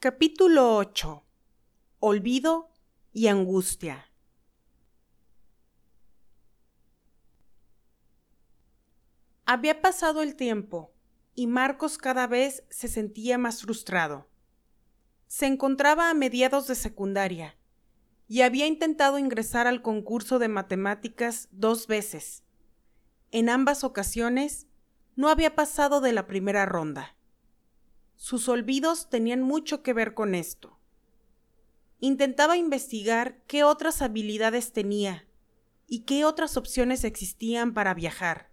Capítulo 8. Olvido y angustia. Había pasado el tiempo y Marcos cada vez se sentía más frustrado. Se encontraba a mediados de secundaria y había intentado ingresar al concurso de matemáticas dos veces. En ambas ocasiones no había pasado de la primera ronda. Sus olvidos tenían mucho que ver con esto. Intentaba investigar qué otras habilidades tenía y qué otras opciones existían para viajar,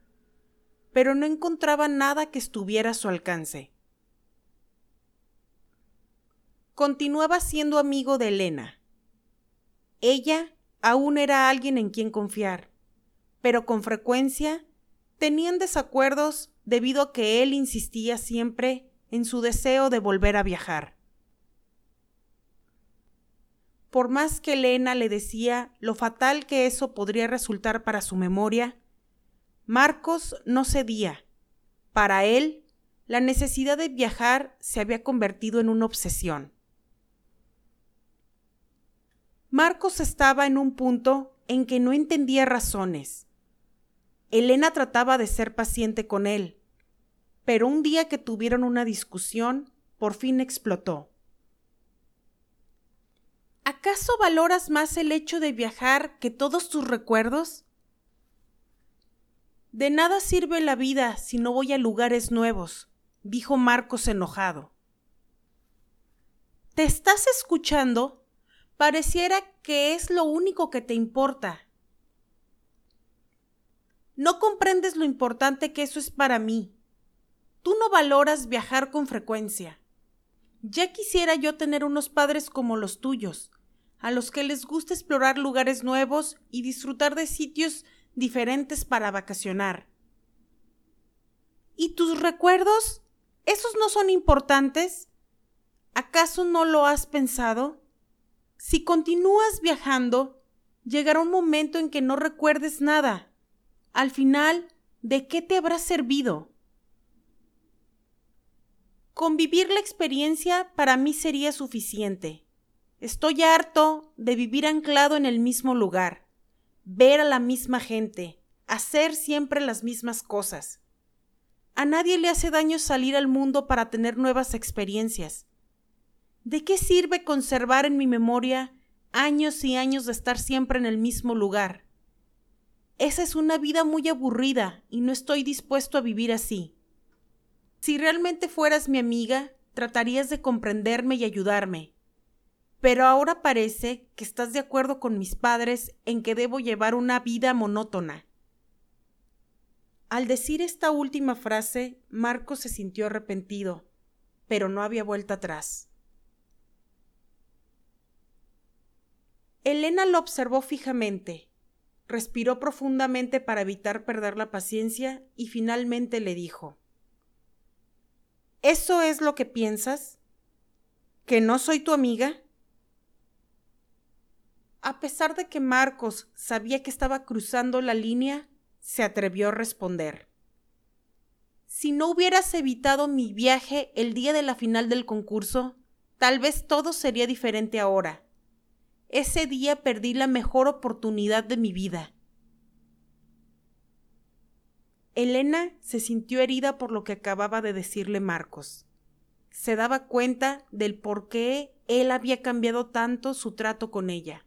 pero no encontraba nada que estuviera a su alcance. Continuaba siendo amigo de Elena. Ella aún era alguien en quien confiar, pero con frecuencia tenían desacuerdos debido a que él insistía siempre en su deseo de volver a viajar. Por más que Elena le decía lo fatal que eso podría resultar para su memoria, Marcos no cedía. Para él, la necesidad de viajar se había convertido en una obsesión. Marcos estaba en un punto en que no entendía razones. Elena trataba de ser paciente con él, pero un día que tuvieron una discusión, por fin explotó. ¿Acaso valoras más el hecho de viajar que todos tus recuerdos? De nada sirve la vida si no voy a lugares nuevos, dijo Marcos enojado. ¿Te estás escuchando? Pareciera que es lo único que te importa. No comprendes lo importante que eso es para mí. Tú no valoras viajar con frecuencia. Ya quisiera yo tener unos padres como los tuyos, a los que les gusta explorar lugares nuevos y disfrutar de sitios diferentes para vacacionar. ¿Y tus recuerdos? ¿Esos no son importantes? ¿Acaso no lo has pensado? Si continúas viajando, llegará un momento en que no recuerdes nada. Al final, ¿de qué te habrá servido? Convivir la experiencia para mí sería suficiente. Estoy harto de vivir anclado en el mismo lugar, ver a la misma gente, hacer siempre las mismas cosas. A nadie le hace daño salir al mundo para tener nuevas experiencias. ¿De qué sirve conservar en mi memoria años y años de estar siempre en el mismo lugar? Esa es una vida muy aburrida y no estoy dispuesto a vivir así. Si realmente fueras mi amiga, tratarías de comprenderme y ayudarme. Pero ahora parece que estás de acuerdo con mis padres en que debo llevar una vida monótona. Al decir esta última frase, Marco se sintió arrepentido, pero no había vuelta atrás. Elena lo observó fijamente, respiró profundamente para evitar perder la paciencia y finalmente le dijo ¿Eso es lo que piensas? ¿Que no soy tu amiga? A pesar de que Marcos sabía que estaba cruzando la línea, se atrevió a responder. Si no hubieras evitado mi viaje el día de la final del concurso, tal vez todo sería diferente ahora. Ese día perdí la mejor oportunidad de mi vida. Elena se sintió herida por lo que acababa de decirle Marcos. Se daba cuenta del por qué él había cambiado tanto su trato con ella.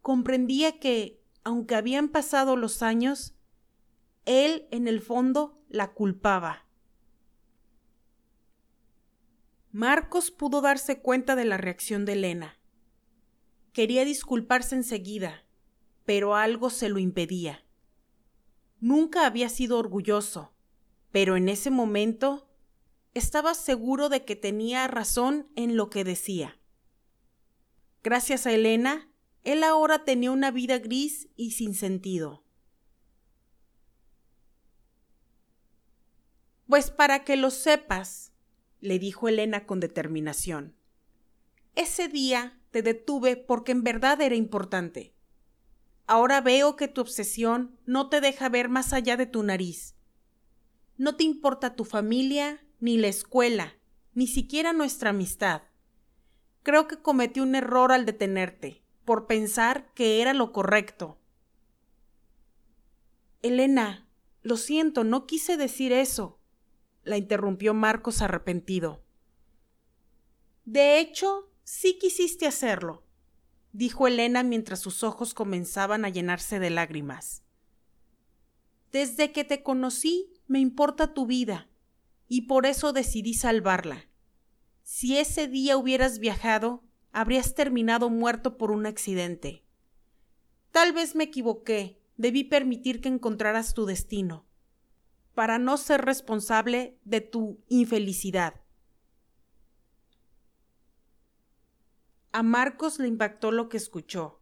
Comprendía que, aunque habían pasado los años, él en el fondo la culpaba. Marcos pudo darse cuenta de la reacción de Elena. Quería disculparse enseguida, pero algo se lo impedía. Nunca había sido orgulloso, pero en ese momento estaba seguro de que tenía razón en lo que decía. Gracias a Elena, él ahora tenía una vida gris y sin sentido. Pues para que lo sepas, le dijo Elena con determinación. Ese día te detuve porque en verdad era importante. Ahora veo que tu obsesión no te deja ver más allá de tu nariz. No te importa tu familia, ni la escuela, ni siquiera nuestra amistad. Creo que cometí un error al detenerte, por pensar que era lo correcto. Elena, lo siento, no quise decir eso, la interrumpió Marcos arrepentido. De hecho, sí quisiste hacerlo, dijo Elena mientras sus ojos comenzaban a llenarse de lágrimas. Desde que te conocí, me importa tu vida, y por eso decidí salvarla. Si ese día hubieras viajado, habrías terminado muerto por un accidente. Tal vez me equivoqué, debí permitir que encontraras tu destino, para no ser responsable de tu infelicidad. A Marcos le impactó lo que escuchó,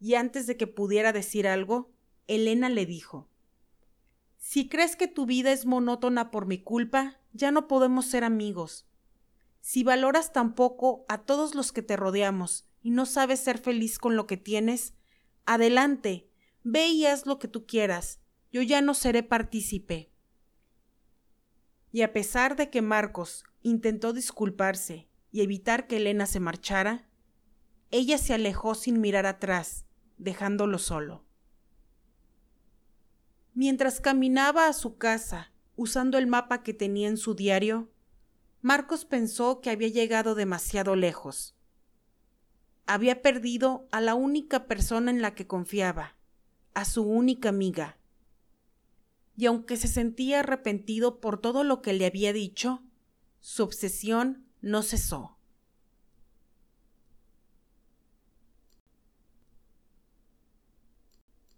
y antes de que pudiera decir algo, Elena le dijo Si crees que tu vida es monótona por mi culpa, ya no podemos ser amigos. Si valoras tan poco a todos los que te rodeamos y no sabes ser feliz con lo que tienes, adelante, ve y haz lo que tú quieras, yo ya no seré partícipe. Y a pesar de que Marcos intentó disculparse y evitar que Elena se marchara, ella se alejó sin mirar atrás, dejándolo solo. Mientras caminaba a su casa, usando el mapa que tenía en su diario, Marcos pensó que había llegado demasiado lejos. Había perdido a la única persona en la que confiaba, a su única amiga. Y aunque se sentía arrepentido por todo lo que le había dicho, su obsesión no cesó.